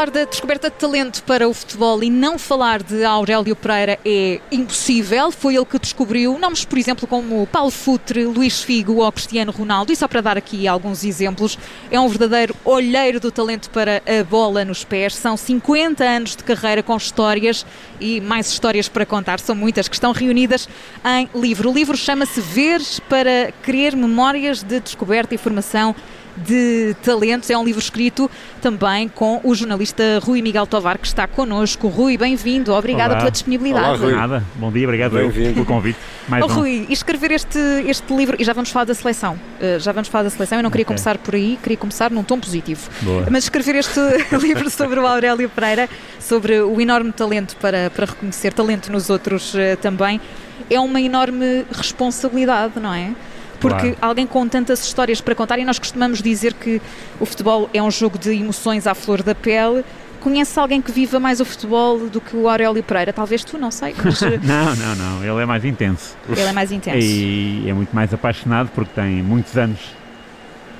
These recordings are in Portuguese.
falar da descoberta de talento para o futebol e não falar de Aurélio Pereira é impossível. Foi ele que descobriu nomes, por exemplo, como Paulo Futre, Luís Figo ou Cristiano Ronaldo. E só para dar aqui alguns exemplos, é um verdadeiro olheiro do talento para a bola nos pés. São 50 anos de carreira com histórias e mais histórias para contar. São muitas que estão reunidas em livro. O livro chama-se Veres para Querer Memórias de Descoberta e Formação de talentos. É um livro escrito também com o jornalista Rui Miguel Tovar, que está connosco. Rui, bem-vindo. Obrigada Olá. pela disponibilidade. Olá, Rui. Nada. Bom dia, obrigado pelo convite. Mais Oh, um. Rui, e escrever este, este livro, e já vamos falar da seleção, uh, já vamos falar da seleção, eu não queria Ok. começar por aí, queria começar num tom positivo. Boa. Mas escrever este livro sobre o Aurélio Pereira, sobre o enorme talento para, para reconhecer talento nos outros uh, também, é uma enorme responsabilidade, não é? Porque Claro. alguém com tantas histórias para contar, e nós costumamos dizer que o futebol é um jogo de emoções à flor da pele. Conhece alguém que viva mais o futebol do que o Aurélio Pereira? Talvez tu, não sei, mas uh, Não, não, não. Ele é mais intenso. ele é mais intenso. E é muito mais apaixonado porque tem muitos anos,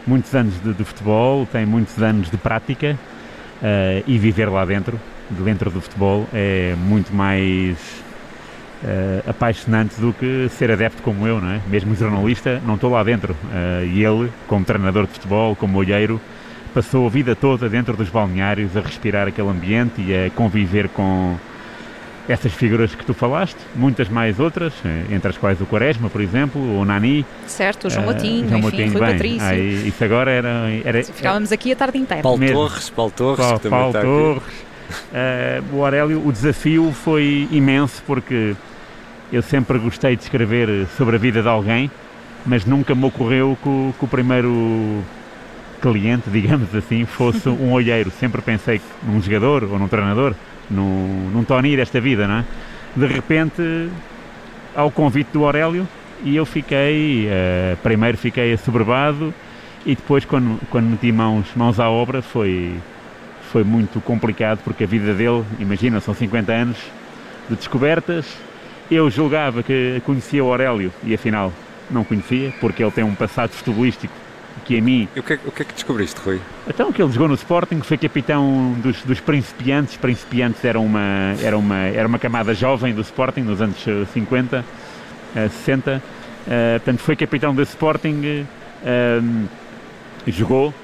muitos anos de, de futebol, tem muitos anos de prática eh, e viver lá dentro, de dentro do futebol, é muito mais eh, apaixonante do que ser adepto como eu, não é? Mesmo jornalista, não estou lá dentro. Eh, e ele, como treinador de futebol, como olheiro, passou a vida toda dentro dos balneários a respirar aquele ambiente e a conviver com essas figuras que tu falaste, muitas mais outras, eh, entre as quais o Quaresma, por exemplo, o Nani. Certo, o João eh, Moutinho, João enfim, Moutinho, Rui bem, Patrício. aí, isso agora era, era Ficávamos aqui a tarde inteira. Paulo Mesmo. Torres, Paulo Torres, Paulo, que também Paulo está aqui. Torres, eh, o Aurélio, o desafio foi imenso porque eu sempre gostei de escrever sobre a vida de alguém, mas nunca me ocorreu que o, que o primeiro cliente, digamos assim, fosse um olheiro. Sempre pensei num jogador ou num treinador, num, num Tony desta vida, não é? De repente, ao convite do Aurélio, e eu fiquei, eh, primeiro fiquei assoberbado e depois quando, quando meti mãos, mãos à obra foi, foi muito complicado porque a vida dele, imagina, são 50 anos de descobertas. Eu julgava que conhecia o Aurélio e afinal não conhecia, porque ele tem um passado futebolístico que a mim. E o que, é, o que é que descobriste, Rui? Então que ele jogou no Sporting, foi capitão dos, dos principiantes. Principiantes era uma, era, uma, era uma camada jovem do Sporting nos anos eh, 50, eh, 60. Eh, portanto, foi capitão do Sporting, eh, jogou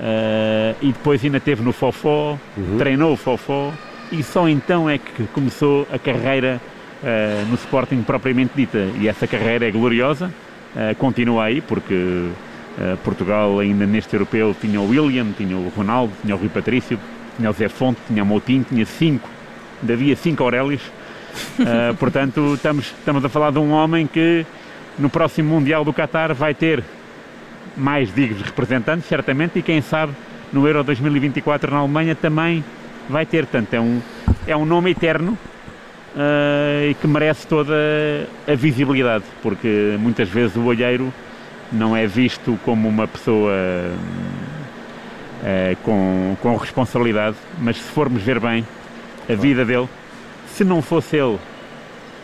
eh, e depois ainda esteve no Fofó, Uhum. treinou o Fofó e só então é que começou a carreira eh, no Sporting propriamente dita. E essa carreira é gloriosa, eh, continua aí porque eh, Portugal ainda neste europeu tinha o William, tinha o Ronaldo, tinha o Rui Patrício, tinha o Zé Fonte, tinha o Moutinho, tinha cinco, ainda havia cinco Aurélios. Portanto, estamos, estamos a falar de um homem que no próximo Mundial do Qatar vai ter mais dignos representantes, certamente, e quem sabe no Euro 2024 na Alemanha também vai ter. Portanto, é um, é um nome eterno eh, e que merece toda a visibilidade, porque muitas vezes o olheiro não é visto como uma pessoa eh, com, com responsabilidade, mas se formos ver bem a vida dele, se não fosse ele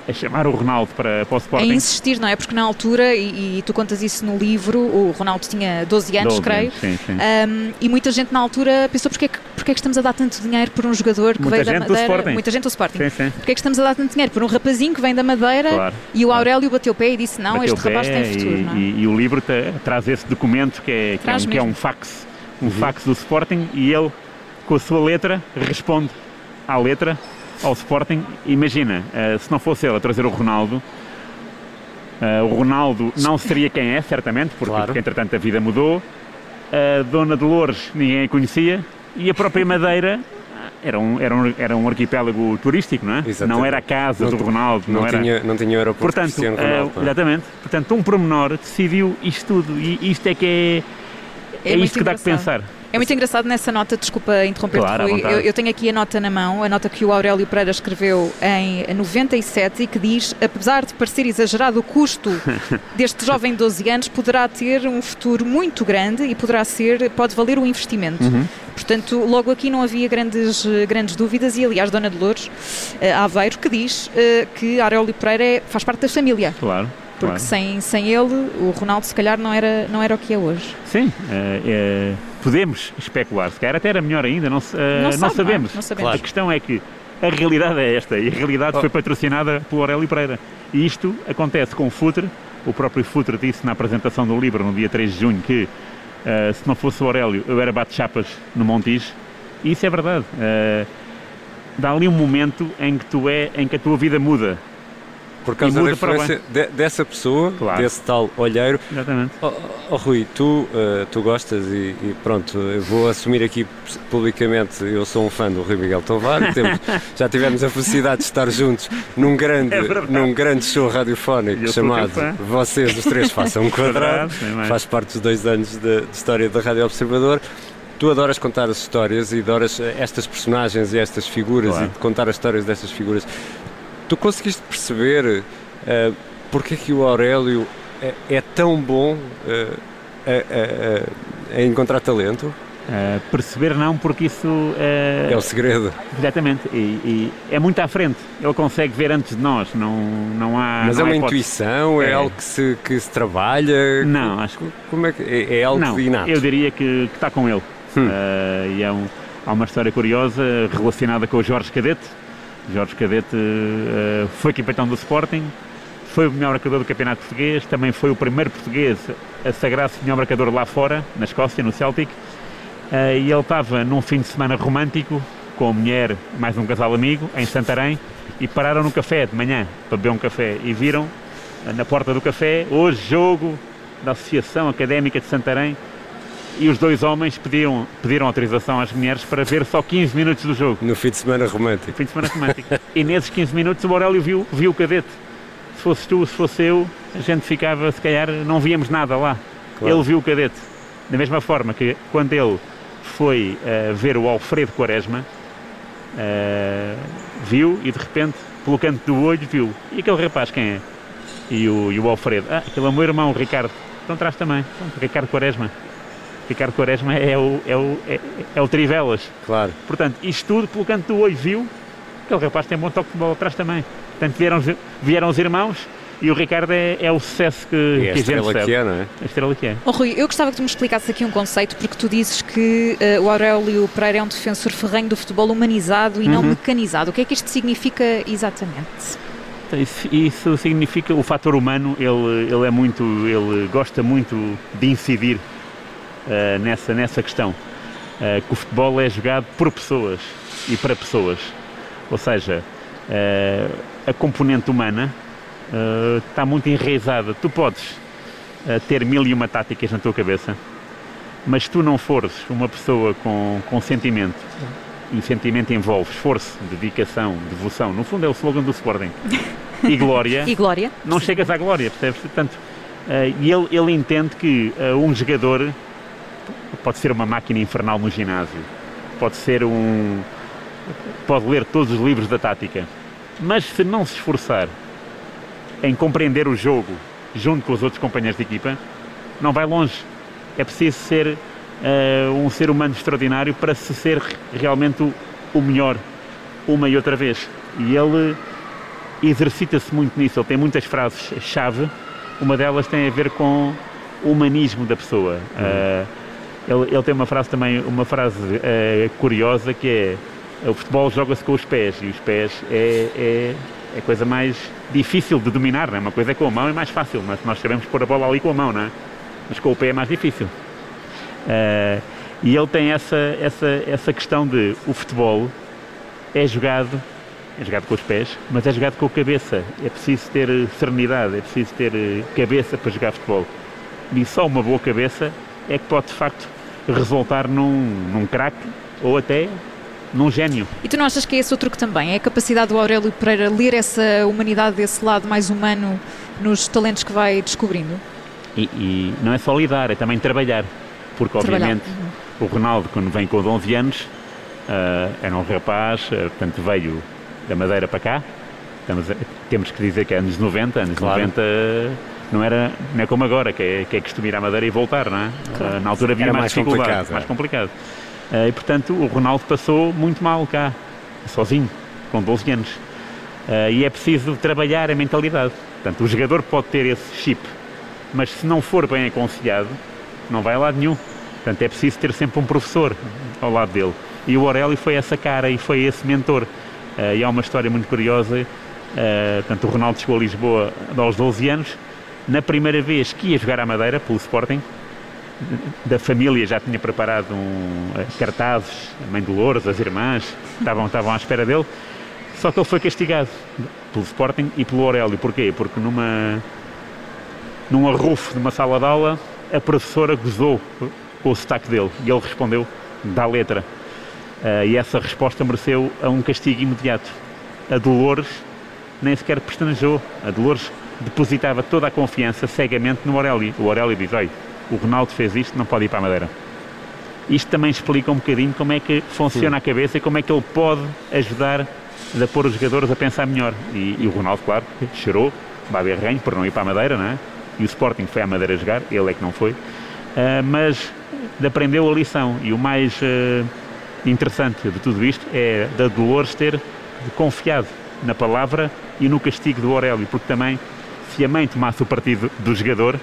a chamar o Ronaldo para, para o A Sporting, insistir, não é? Porque na altura, e, e tu contas isso no livro, o Ronaldo tinha 12 anos, 12 creio. sim, sim. Um, e muita gente na altura pensou porque é, que, porque é que estamos a dar tanto dinheiro por um jogador que Muita veio da Madeira. Sporting. Muita gente do Sporting. Sim, sim. Porque é que estamos a dar tanto dinheiro por um rapazinho que vem da Madeira Claro, e o claro. Aurélio bateu o pé e disse: Não, Bateu este rapaz tem futuro. e, não é? e- e o livro te- traz esse documento que é, que é, um, que é um fax, um fax do Sporting e ele, com a sua letra, responde à letra ao Sporting. Imagina, eh, se não fosse ele a trazer o Ronaldo, eh, o Ronaldo não seria quem é, certamente, porque, Claro. porque entretanto a vida mudou. A Dona Dolores ninguém a conhecia e a própria Madeira era um, era um, era um arquipélago turístico, não é? Exatamente. Não era a casa Não do Ronaldo, não, Não, era. tinha, não tinha aeroporto Portanto, Cristiano eh, Ronaldo. é? exatamente. Portanto, um pormenor decidiu isto tudo e isto é que é, É é, isto que dá que pensar. É muito engraçado nessa nota, desculpa interromper-te, Claro, Rui. Eu, eu tenho aqui a nota na mão, a nota que o Aurélio Pereira escreveu em 97 e que diz: apesar de parecer exagerado o custo deste jovem de 12 anos, poderá ter um futuro muito grande e poderá ser, pode valer o investimento. Uhum. Portanto, logo aqui não havia grandes, grandes dúvidas e, aliás, Dona Dolores eh, Aveiro, que diz eh, que Aurélio Pereira é- faz parte da família. Claro. Porque claro. sem, sem ele, o Ronaldo se calhar não era, não era o que é hoje. Sim, eh, eh, podemos especular, se calhar até era melhor ainda, não, eh, Não sabe, não é? sabemos. Não sabemos. A questão é que a realidade é esta e a realidade Oh. foi patrocinada pelo Aurélio Pereira. E isto acontece com o Futre. O próprio Futre disse na apresentação do livro no dia 3 de junho que eh, se não fosse o Aurélio eu era bate-chapas no Montijo. E isso é verdade. Eh, dá ali um momento em que, tu é, em que a tua vida muda. Por causa da influência de- dessa pessoa, Claro. desse tal olheiro. Exatamente. Oh, oh, oh, Rui, tu, eh, tu gostas e, e pronto, eu vou assumir aqui publicamente, eu sou um fã do Rui Miguel Tovar, temos- já tivemos a felicidade de estar juntos num grande, É num grande show radiofónico Eu chamado. Vocês os Três Façam um Quadrado, sim, mas- faz parte dos dois anos de, de história da Rádio Observador. Tu adoras contar as histórias e adoras estas personagens e estas figuras Claro. e contar as histórias destas figuras. Tu conseguiste perceber eh, porque é que o Aurélio é, é tão bom eh, a, a- a- encontrar talento? Eh, perceber não, porque isso eh, É o segredo. Exatamente, e, e é muito à frente. Ele consegue ver antes de nós, não, não há. Mas é não há uma hipótese. intuição, é, É. algo que se, que se trabalha? Não, acho Co- Como é que é, é algo Não, inato? eu diria que, que está com ele. Hum. E é um- há uma história curiosa relacionada com o Jorge Cadete. Jorge Cadete eh, foi capitão do Sporting, foi o melhor marcador do campeonato português, também foi o primeiro português a sagrar-se melhor marcador lá fora, na Escócia, no Celtic. Eh, e ele estava num fim de semana romântico com a mulher, mais um casal amigo, em Santarém, e pararam no café de manhã para beber um café e viram eh, na porta do café, hoje jogo da Associação Académica de Santarém, e os dois homens pediram, pediram autorização às mulheres para ver só 15 minutos do jogo. No fim de semana romântico. Fim de semana romântico. e nesses 15 minutos o Aurélio viu, viu o cadete. Se fosses tu, se fosse eu, a gente ficava, se calhar, não víamos nada lá. Claro. Ele viu o cadete. Da mesma forma que quando ele foi eh, ver o Alfredo Quaresma, eh, viu e de repente, pelo canto do olho, viu. E aquele rapaz quem é? E o, e o Alfredo. Ah, aquele é o meu irmão, o Ricardo. Então traz também. Ricardo Quaresma. Ricardo Quaresma é o, é o, é, é o Trivelas. Claro. Portanto, isto tudo pelo canto do olho viu. Aquele rapaz tem bom toque de bola atrás também. Portanto, vieram, os- vieram os irmãos e o Ricardo é, é o sucesso que, E é a que a gente estrela sabe. que é, não é? A estrela que é. Oh, Rui, eu gostava que tu me explicasses aqui um conceito, porque tu dizes que eh, o Aurélio Pereira é um defensor ferrenho do futebol humanizado e não Uhum. mecanizado. O que é que isto significa exatamente? Então, Isso, isso significa o fator humano, ele, ele é muito, ele gosta muito de incidir eh, nessa, nessa questão. Eh, que o futebol é jogado por pessoas e para pessoas. Ou seja, eh, a componente humana está muito enraizada. Tu podes ter mil e uma táticas na tua cabeça, mas se tu não fores uma pessoa com, com sentimento, e sentimento envolve esforço, dedicação, devoção, no fundo é o slogan do Sporting, e glória, E Glória? não chegas à glória, percebes? Portanto, e ele, ele entende que um jogador pode ser uma máquina infernal no ginásio, pode ser um. pode ler todos os livros da tática, mas se não se esforçar em compreender o jogo junto com os outros companheiros de equipa, não vai longe. É preciso ser eh, um ser humano extraordinário para se ser realmente o, o melhor, uma e outra vez. E ele exercita-se muito nisso, ele tem muitas frases-chave, uma delas tem a ver com o humanismo da pessoa. Eh, ele, ele tem uma frase também, uma frase eh, curiosa que é o futebol joga-se com os pés e os pés é, é, é a coisa mais difícil de dominar, não é? Uma coisa é com a mão é mais fácil, mas nós sabemos pôr a bola ali com a mão, não é? Mas com o pé é mais difícil. Eh, e ele tem essa, essa, essa questão de o futebol é jogado, é jogado com os pés, mas é jogado com a cabeça. É preciso ter eh, serenidade, é preciso ter cabeça para jogar futebol. E só uma boa cabeça é que pode de facto resultar num, num craque ou até num gênio. E tu não achas que é esse outro que também? É a capacidade do Aurélio Pereira ler essa humanidade desse lado mais humano nos talentos que vai descobrindo? E, e não é só lidar, é também trabalhar. Porque, Trabalhar. obviamente, o Ronaldo, quando vem com 11 anos, ah, era um rapaz, ah, portanto, veio da Madeira para cá. Estamos temos que dizer que é anos 90, anos Claro. 90 não, era, não é como agora, que é, que é costume ir à Madeira e voltar, não é? Claro. Ah, na altura havia Era mais, mais dificuldade, complicado, mais é. complicado. Ah, e, portanto, o Ronaldo passou muito mal cá, sozinho, com 12 anos. Ah, e é preciso trabalhar a mentalidade. Portanto, o jogador pode ter esse chip, mas se não for bem aconselhado, não vai a lado nenhum. Portanto, é preciso ter sempre um professor ao lado dele. E o Aurélio foi essa cara e foi esse mentor. E há uma história muito curiosa. Portanto, o Ronaldo chegou a Lisboa aos 12 anos. Na primeira vez que ia jogar à Madeira, pelo Sporting, da família já tinha preparado um, cartazes, a mãe Dolores, as irmãs, estavam, estavam à espera dele. Só que ele foi castigado pelo Sporting e pelo Aurélio. Porquê? Porque numa, num arrufo de uma sala de aula, a professora gozou com o sotaque dele e ele respondeu da letra. Uh, e essa resposta mereceu a um castigo imediato. A Dolores nem sequer pestanejou. A Dolores depositava toda a confiança cegamente no Aurélio. O Aurélio diz: Olha, o Ronaldo fez isto, não pode ir para a Madeira. Isto também explica um bocadinho como é que funciona Sim. a cabeça e como é que ele pode ajudar a pôr os jogadores a pensar melhor. E, e o Ronaldo, claro, chorou, vai ranho por não ir para a Madeira, não é? E o Sporting foi à Madeira jogar, ele é que não foi. Uh, mas aprendeu a lição. E o mais uh, interessante de tudo isto é da Dolores ter confiado na palavra e no castigo do Aurélio, porque também, se a mãe tomasse o partido do jogador,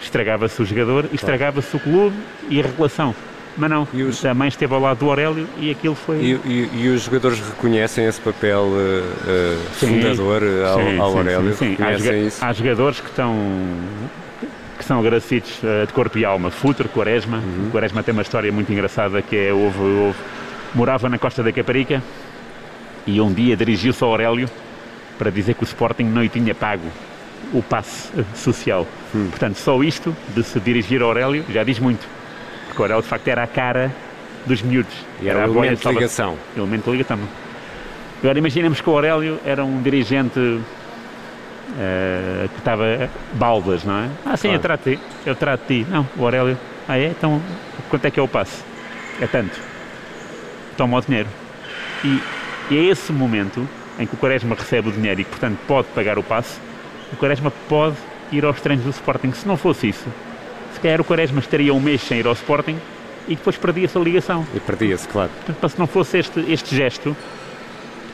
estragava-se o jogador, estragava-se o clube e a relação. Mas não, os... a mãe esteve ao lado do Aurélio e aquilo foi. E, e, e os jogadores reconhecem esse papel uh, fundador ao, sim, ao Aurélio? Sim, sim. Há, há, jogadores que estão que são agradecidos uh, de corpo e alma. Futre, Quaresma. Uhum. Quaresma tem uma história muito engraçada que é houve, houve, morava na costa da Caparica e um dia dirigiu-se ao Aurélio para dizer que o Sporting não lhe tinha pago o passe social. Hum. Portanto, só isto de se dirigir ao Aurélio já diz muito. Porque o Aurélio, de facto, era a cara dos miúdos. E era, era o elemento de ligação. Elemento de ligação. Agora, imaginemos que o Aurélio era um dirigente uh, que estava baldas, não é? Ah, sim, claro. eu trato de ti. Eu trato de ti. Não, o Aurélio. Ah, é? Então, quanto é que é o passe? É tanto. Toma o dinheiro. E, e é esse momento em que o Quaresma recebe o dinheiro e portanto, pode pagar o passe, o Quaresma pode ir aos treinos do Sporting. Se não fosse isso, se calhar o Quaresma estaria um mês sem ir ao Sporting e depois perdia-se a ligação. E perdia-se, claro. Portanto, se não fosse este, este gesto,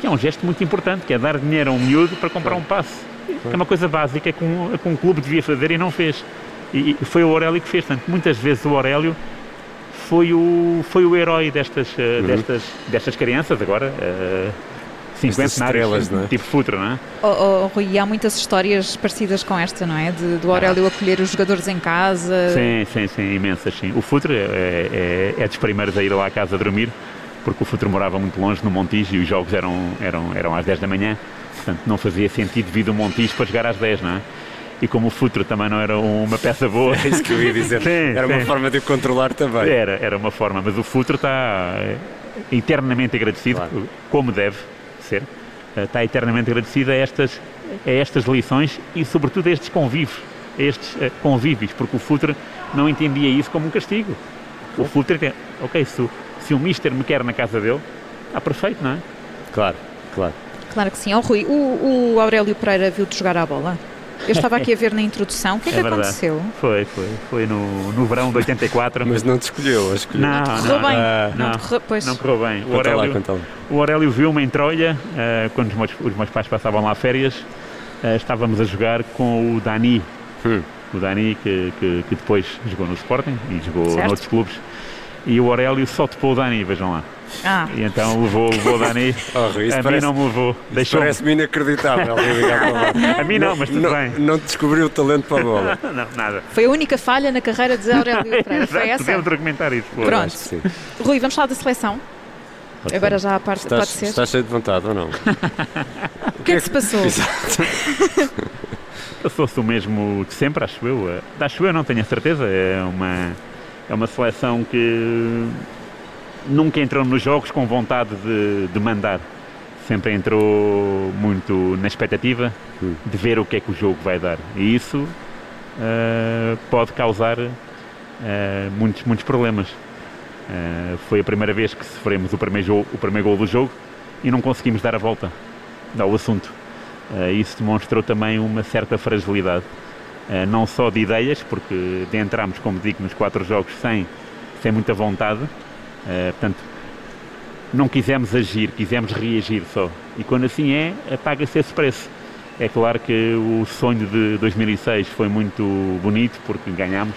que é um gesto muito importante, que é dar dinheiro a um miúdo para comprar claro. um passe. Claro. Que é uma coisa básica que um, que um clube devia fazer e não fez. E, e foi o Aurélio que fez. Portanto, muitas vezes o Aurélio foi o, foi o herói destas, eh, uhum. destas, destas crianças agora. Uh, 50 estrelas, não é? tipo Futre, não é? Oh, oh, Rui, há muitas histórias parecidas com esta, não é? De, do Aurélio ah. acolher os jogadores em casa. Sim, sim, sim, imensas, sim. O Futre é, é, é dos primeiros a ir lá à casa a dormir, porque o Futre morava muito longe, no Montijo, e os jogos eram, eram, eram às 10 da manhã, portanto não fazia sentido vir do Montijo para jogar às 10, não é? e como o Futre também não era uma peça boa. É isso que eu ia dizer. sim, era sim. uma forma de o controlar também. Era, era uma forma, mas o Futre está eternamente agradecido, claro. como deve ser, eh, está eternamente agradecido a estas, a estas lições e, sobretudo, a estes convívios, a estes uh, convívios, porque o Futre não entendia isso como um castigo. O Futre tem, ok, se, se o Mister me quer na casa dele, está perfeito, não é? Claro, claro. Claro que sim. Oh, Rui, o, o Aurélio Pereira viu-te jogar a bola? Eu estava aqui a ver na introdução. O que é, é que verdade. aconteceu? Foi, foi. Foi no, no verão de 84. Mas não te escolheu, escolheu. Não, não, correu bem. Uh, não, não, correu, pois. não correu bem. O Aurélio, lá, o Aurélio viu-me em Troia, uh, quando os meus, os meus, pais passavam lá férias, uh, estávamos a jogar com o Dani. Hum. O Dani, que, que, que, depois jogou no Sporting e jogou certo. noutros clubes. E o Aurélio só topou o Dani, vejam lá. Ah. E então levou, levou o Dani. Oh, a parece, mim não me levou. Parece-me inacreditável. a mim não, mas tudo não, bem. Não descobriu o talento para a bola. não, nada. Foi a única falha na carreira de Aurélio Pereira. Foi essa? Podemos documentar isso. Pronto. Rui, vamos falar da seleção. Okay. Agora já a parte estás, pode ser. Estás cheio de vontade ou não? o que é que se passou? Passou-se o mesmo de sempre, acho eu. Acho eu, não tenho a certeza. É uma, é uma seleção que nunca entrou nos jogos com vontade de, de mandar. Sempre entrou muito na expectativa hum. de ver o que é que o jogo vai dar. E isso uh, pode causar uh, muitos, muitos problemas. Uh, foi a primeira vez que sofremos o primeiro, jogo, o primeiro gol do jogo e não conseguimos dar a volta ao assunto. isso demonstrou também uma certa fragilidade, não só de ideias, porque entramos, como digo, nos quatro jogos sem, sem muita vontade, Uh, portanto, não quisemos agir, quisemos reagir só. E quando assim é, paga-se esse preço. É claro que o sonho de 2006 foi muito bonito porque ganhámos,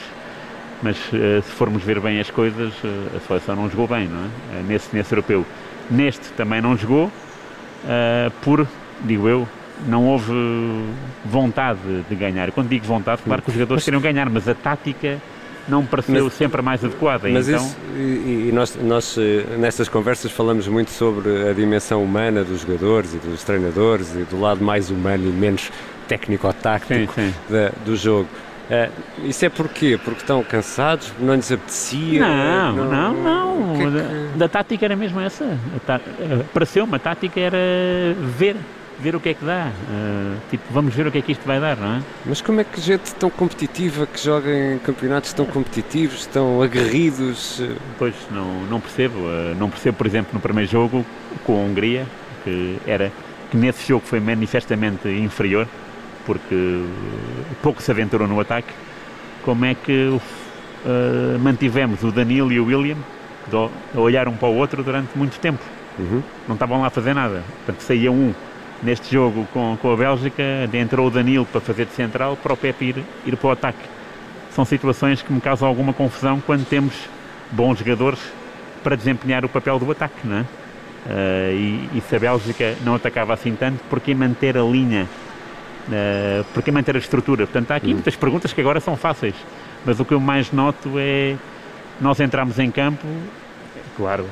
mas uh, se formos ver bem as coisas, a seleção não jogou bem, não é? Nesse, nesse europeu. Neste também não jogou, por, digo eu, não houve vontade de ganhar. Quando digo vontade, claro que os jogadores queriam ganhar, mas a tática não me pareceu mas, sempre a mais adequada. Mas então... isso, e, e nós, nós nestas conversas falamos muito sobre a dimensão humana dos jogadores e dos treinadores e do lado mais humano e menos técnico-tático do jogo. Uh, isso é porquê? Porque estão cansados? Não lhes apetecia? Não, não, não. não. Que é que... Da, tática era mesmo essa. Tá, Pareceu-me, a tática era ver ver o que é que dá. Uh, tipo, vamos ver o que é que isto vai dar, não é? Mas como é que gente tão competitiva que joga em campeonatos tão competitivos, tão aguerridos? Pois, não, não percebo. Uh, não percebo, por exemplo, no primeiro jogo com a Hungria, que era que nesse jogo foi manifestamente inferior, porque pouco se aventurou no ataque. Como é que uh, mantivemos o Danilo e o William a olhar um para o outro durante muito tempo? Uhum. Não estavam lá a fazer nada. Portanto, saía um neste jogo com, com a Bélgica, entrou o Danilo para fazer de central, para o Pepe ir, ir para o ataque. São situações que me causam alguma confusão quando temos bons jogadores para desempenhar o papel do ataque, não é? Uh, e, e, se a Bélgica não atacava assim tanto, porquê manter a linha? Uh, porquê manter a estrutura? Portanto, há aqui uhum. muitas perguntas que agora são fáceis, mas o que eu mais noto é nós entramos em campo, claro,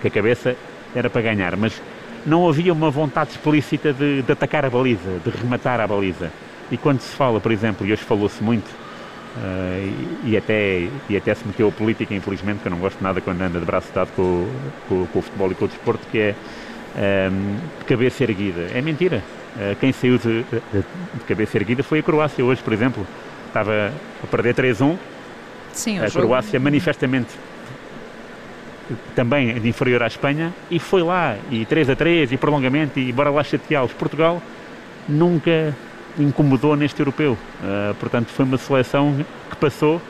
que a cabeça era para ganhar, mas não havia uma vontade explícita de, de, atacar a baliza, de rematar a baliza. E quando se fala, por exemplo, e hoje falou-se muito, uh, e, e, até, e até se meteu a política, infelizmente, que eu não gosto nada quando anda de braço dado com, com, com o futebol e com o desporto, que é um, ehm, de cabeça erguida. É mentira. Uh, quem saiu de, de, cabeça erguida foi a Croácia hoje, por exemplo. Estava a perder 3-1. Sim, a Croácia manifestamente também de inferior à Espanha, e foi lá, e 3 a 3, e prolongamento, e bora lá chateá-los. Portugal nunca incomodou neste europeu. Uh, portanto, foi uma seleção que passou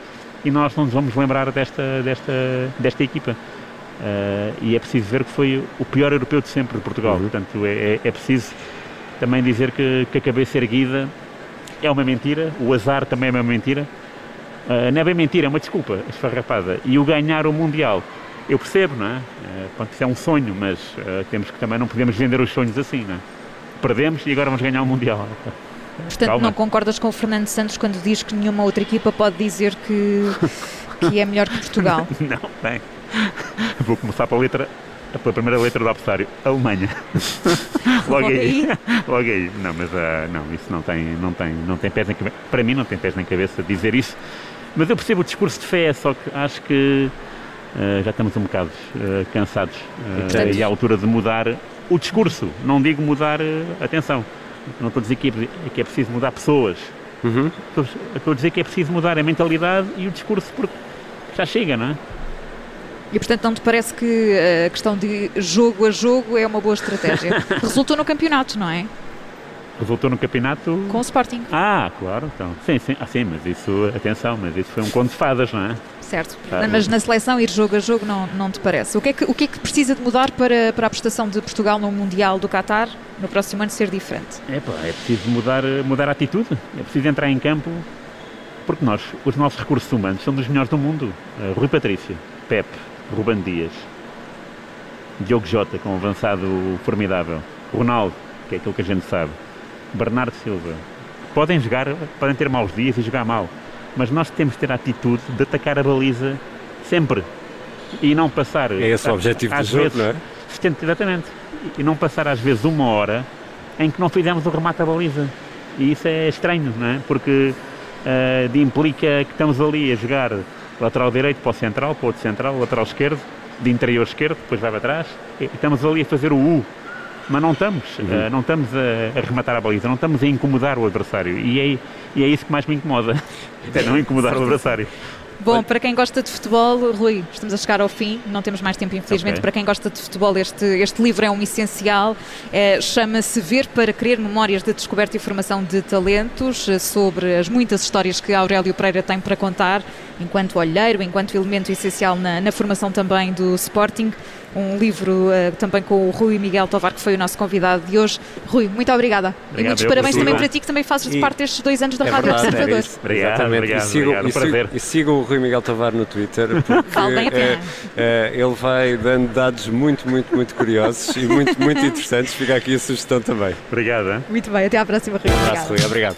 e nós não nos vamos lembrar desta, desta, desta equipa. Uh, e é preciso ver que foi o pior europeu de sempre de Portugal. Uhum. Portanto, é, é, é, preciso também dizer que, que, a cabeça erguida é uma mentira, o azar também é uma mentira. Uh, não é bem mentira, é uma desculpa esfarrapada. E o ganhar o Mundial eu percebo, não é? Eh, pronto, isso é um sonho, mas uh, temos que também não podemos vender os sonhos assim, não é? Perdemos e agora vamos ganhar o Mundial. Portanto, Calma. não concordas com o Fernando Santos quando diz que nenhuma outra equipa pode dizer que, que é melhor que Portugal? não, bem. Vou começar pela letra, pela primeira letra do adversário, Alemanha. Logo, aí. Logo aí. Não, mas uh, não, isso não tem, não tem, não tem pés nem cabeça. Para mim não tem pés nem cabeça dizer isso. Mas eu percebo o discurso de fé, só que acho que já estamos um bocado uh, cansados uh, e é a altura de mudar o discurso. Não digo mudar, atenção, não estou a dizer que é, que é preciso mudar pessoas. Uhum. Estou, estou, a dizer que é preciso mudar a mentalidade e o discurso porque já chega, não é? E portanto não te parece que a questão de jogo a jogo é uma boa estratégia? Resultou no campeonato, não é? Resultou no campeonato. Com o Sporting. Ah, claro, então. Sim, sim, ah, sim, mas isso, atenção, mas isso foi um conto de fadas, não é? Certo, ah, mas na seleção ir jogo a jogo não, não te parece. O que, é que, o que é que precisa de mudar para, para a prestação de Portugal no Mundial do Qatar no próximo ano ser diferente? É, pá, é preciso mudar, mudar a atitude, é preciso entrar em campo, porque nós, os nossos recursos humanos são dos melhores do mundo. Uh, Rui Patrício, Pepe, Ruben Dias, Diogo Jota, com um avançado formidável, Ronaldo, que é aquilo que a gente sabe, Bernardo Silva. Podem jogar, podem ter maus dias e jogar mal, mas nós temos de ter a atitude de atacar a baliza sempre e não passar. É esse o objetivo do jogo, vezes, não é? Exatamente. E não passar às vezes uma hora em que não fizemos o remate à baliza. E isso é estranho, não é? Porque uh, implica que estamos ali a jogar lateral direito para o central, para o outro central, lateral esquerdo, de interior esquerdo, depois vai para trás, e estamos ali a fazer o U mas não estamos, uhum. uh, não estamos a, a, rematar a baliza, não estamos a incomodar o adversário e é, e é isso que mais me incomoda, é não incomodar o adversário. Bom, para quem gosta de futebol, Rui, estamos a chegar ao fim, não temos mais tempo, infelizmente. Okay. Para quem gosta de futebol, este, este livro é um essencial. É, Chama-se Ver para Querer Memórias de Descoberta e Formação de Talentos, eh, sobre as muitas histórias que Aurélio Pereira tem para contar, enquanto olheiro, enquanto elemento essencial na, na formação também do Sporting um livro uh, também com o Rui Miguel Tovar, que foi o nosso convidado de hoje. Rui, muito obrigada. Obrigado, e muitos parabéns também para ti, que também fazes e... parte destes dois anos da é Rádio verdade, Observador. Obrigado, Exatamente. Obrigado, e, sigam, obrigado, e, sigam, e sigam o Rui Miguel Tovar no Twitter, porque vale bem a pena. Uh, ele vai dando dados muito, muito, muito curiosos e muito, muito interessantes. Fica aqui a sugestão também. Obrigado. Hein? Muito bem, até à próxima, Rui. Um abraço, Rui. Obrigado.